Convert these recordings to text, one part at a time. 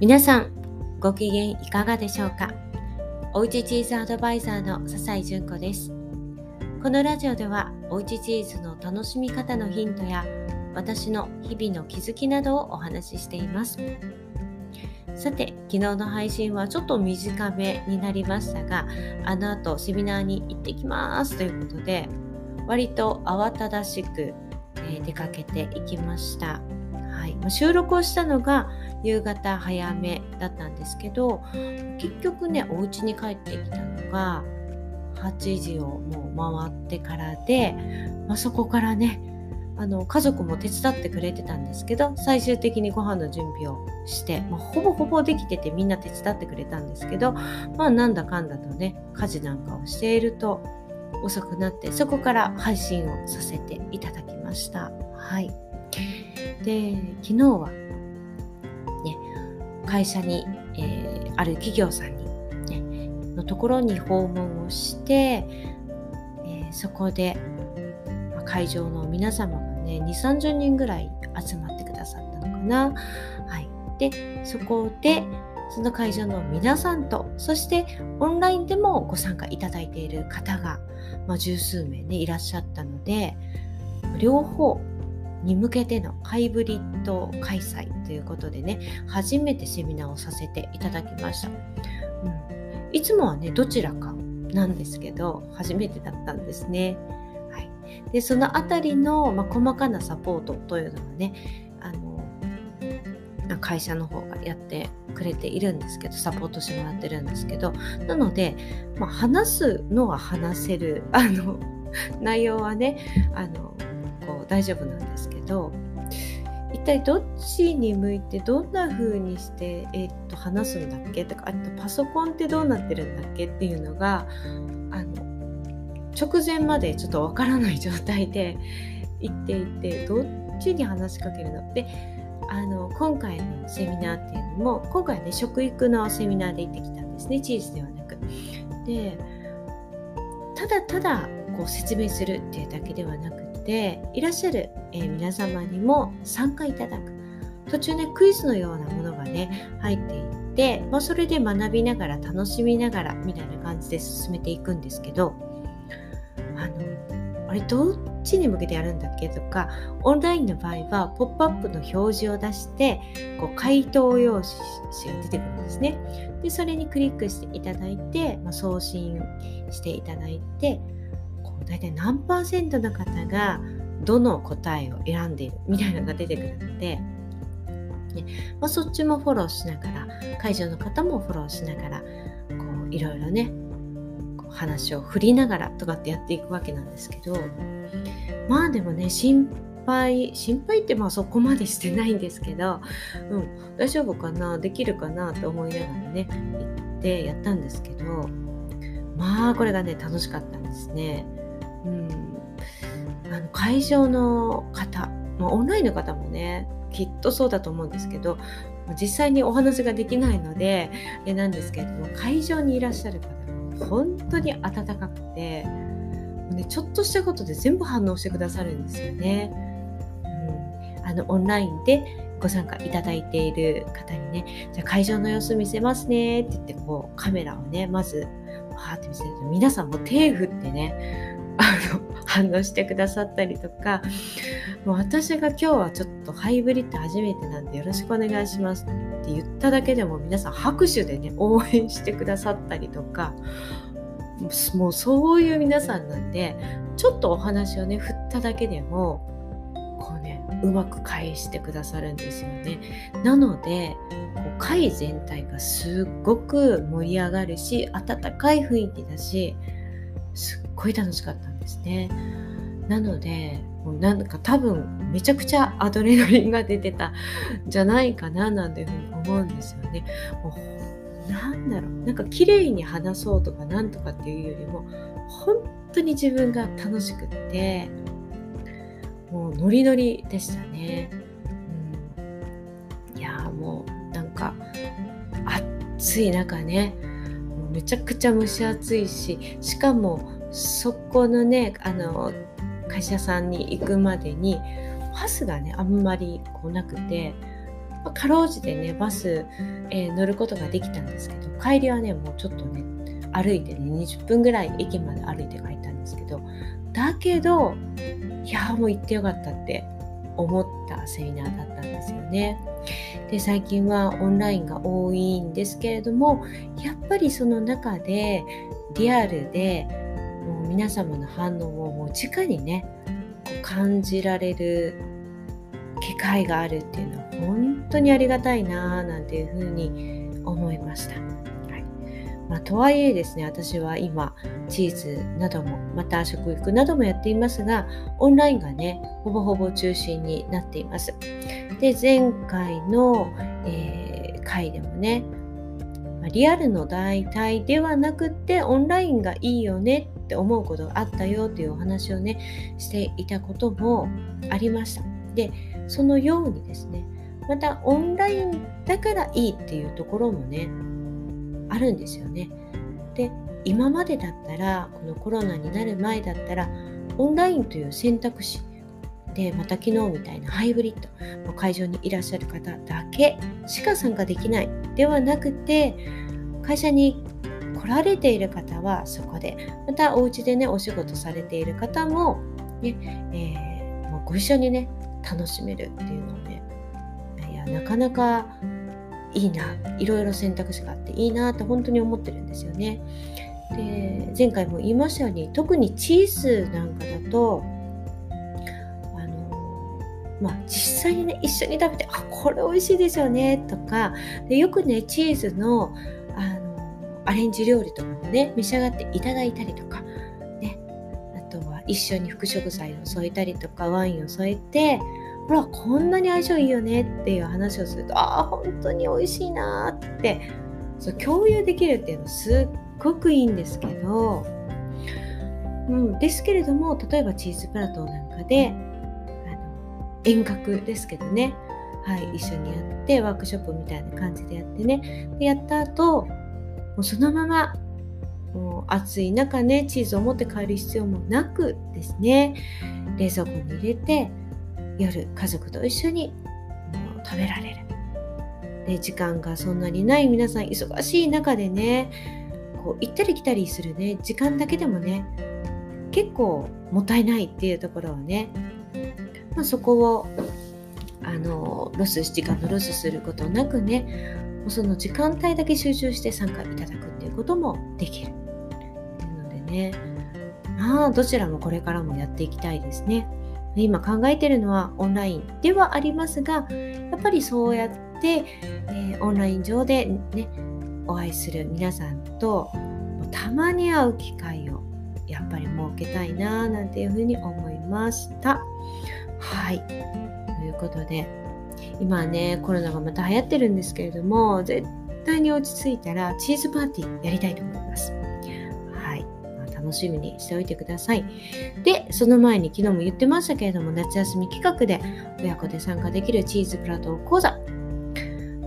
皆さんご機嫌いかがでしょうか？おうちチーズアドバイザーの笹井純子です。このラジオではおうちチーズの楽しみ方のヒントや私の日々の気づきなどをお話ししています。さて昨日の配信はちょっと短めになりましたがあの後セミナーに行ってきます。ということで割と慌ただしく、出かけていきました。はい。収録をしたのが夕方早めだったんですけど結局ねお家に帰ってきたのが8時をもう回ってからで、まあ、そこからねあの家族も手伝ってくれてたんですけど最終的にご飯の準備をして、まあ、ほぼほぼできててみんな手伝ってくれたんですけどまあなんだかんだとね家事なんかをしていると遅くなってそこから配信をさせていただきました。はい、で昨日は会社に、えー、ある企業さんに、ね、のところに訪問をして、えー、そこで、まあ、会場の皆様がね2 3 0人ぐらい集まってくださったのかな。はい、でそこでその会場の皆さんとそしてオンラインでもご参加いただいている方が、まあ、十数名ねいらっしゃったので両方に向けてのハイブリッド開催ということでね初めてセミナーをさせていただきました、うん、いつもはねどちらかなんですけど初めてだったんですね、はい、でそのあたりの、まあ、細かなサポートというのはねあの会社の方がやってくれているんですけどサポートしてもらってるんですけどなので、まあ、話すのは話せるあの内容はねあの大丈夫なんですけど一体どっちに向いてどんな風にして、えー、っと話すんだっけ？とかあとパソコンってどうなってるんだっけ？っていうのがあの直前までちょっとわからない状態で 言っていてどっちに話しかけるの？であの今回のセミナーっていうのも今回ね食育のセミナーで行ってきたんですね。チーズではなく。でただただこう説明するっていうだけではなくていらっしゃる、えー、皆様にも参加いただく。途中ねクイズのようなものがね入っていって、まあ、それで学びながら楽しみながらみたいな感じで進めていくんですけどあのあれどっちに向けてやるんだっけとかオンラインの場合はポップアップの表示を出してこう回答用紙が出てくるんですね。でそれにクリックしていただいて、まあ、送信していただいて大体何パーセントの方がどの答えを選んでいるみたいなのが出てくるので、ねまあ、そっちもフォローしながら会場の方もフォローしながらこういろいろね話を振りながらとかってやっていくわけなんですけどまあでもね心配心配ってまあそこまでしてないんですけど、うん、大丈夫かなできるかなと思いながらね行ってやったんですけどまあこれがね楽しかったんですね。うん、あの会場の方、まあ、オンラインの方もねきっとそうだと思うんですけど実際にお話ができないのであれなんですけれども会場にいらっしゃる方が本当に温かくて、ね、ちょっとしたことで全部反応してくださるんですよね。うん、あのオンラインでご参加いただいている方にね、じゃあ会場の様子見せますねって言ってこうカメラをね、まずわーって見せると皆さんも手振ってね、あの反応してくださったりとかもう私が今日はちょっとハイブリッド初めてなんでよろしくお願いしますって言っただけでも皆さん拍手でね応援してくださったりとかもうそういう皆さんなんでちょっとお話をね振っただけでもこうねうまく返してくださるんですよね。なのでこう会全体がすっごく盛り上がるし温かい雰囲気だしすっごい楽しかったんですね。なのでもうなんか多分めちゃくちゃアドレナリンが出てたんじゃないかななんていうふうに思うんですよね。もうなんだろうなんか綺麗に話そうとかなんとかっていうよりも本当に自分が楽しくってもうノリノリでしたね。うん、いやもうなんか暑い中ねめちゃくちゃ蒸し暑いししかもそこのねあの会社さんに行くまでにパスがねあんまりこうなくてまあ、かろうじてねバス、えー、乗ることができたんですけど帰りはねもうちょっとね歩いてね20分ぐらい駅まで歩いて帰ったんですけどだけどいやもう行ってよかったって思ったセミナーだったんですよね。で最近はオンラインが多いんですけれどもやっぱりその中でリアルでもう皆様の反応をもう直にね感じられる機会があるっていうのは本当にありがたいなぁなんていうふうに思いました。まあ、とはいえですね私は今チーズなどもまた食育などもやっていますがオンラインがねほぼほぼ中心になっています。で前回の、えー、回でもねリアルの代替ではなくてオンラインがいいよねって思うことがあったよというお話をねしていたこともありました。でそのようにですねまたオンラインだからいいっていうところもねあるんですよね。で今までだったらこのコロナになる前だったらオンラインという選択肢でまた昨日みたいなハイブリッド会場にいらっしゃる方だけしか参加できないではなくて会社に来られている方はそこでまたお家でねお仕事されている方もね、えー、ご一緒にね楽しめるっていうのをねいやなかなかいいないろいろ選択肢があっていいなって本当に思ってるんですよね。で前回も言いましたように特にチーズなんかだとあのまあ、実際にね一緒に食べてあこれ美味しいですよねとかでよくねチーズのあのアレンジ料理とかもね召し上がっていただいたりとか、ね、あとは一緒に副食材を添えたりとかワインを添えてほらこんなに相性いいよねっていう話をするとああ本当に美味しいなってそう共有できるっていうのすっごくいいんですけど、うん、ですけれども例えばチーズプラトーなんかであの遠隔ですけどね、はい、一緒にやってワークショップみたいな感じでやってねでやった後もうそのままもう暑い中ねチーズを持って帰る必要もなくですね冷蔵庫に入れて夜家族と一緒に食べられるで時間がそんなにない皆さん忙しい中でねこう行ったり来たりするね時間だけでもね結構もったいないっていうところをねまあ、そこをあのロス時間のロスすることなくねその時間帯だけ集中して参加いただくっていうこともできる。なのでねまあどちらもこれからもやっていきたいですね。で今考えてるのはオンラインではありますがやっぱりそうやって、えー、オンライン上でねお会いする皆さんとたまに会う機会をやっぱり設けたいななんていうふうに思いました。はい。ということで、今ね、コロナがまた流行ってるんですけれども、絶対に落ち着いたらチーズパーティーやりたいと思います。楽しみにしておいてください。で、その前に昨日も言ってましたけれども、夏休み企画で親子で参加できるチーズプラトー講座。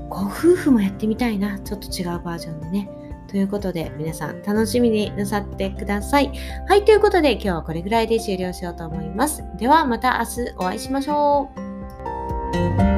ご夫婦もやってみたいな。ちょっと違うバージョンでね。ということで、皆さん楽しみになさってください。はい、ということで今日はこれぐらいで終了しようと思います。ではまた明日お会いしましょう。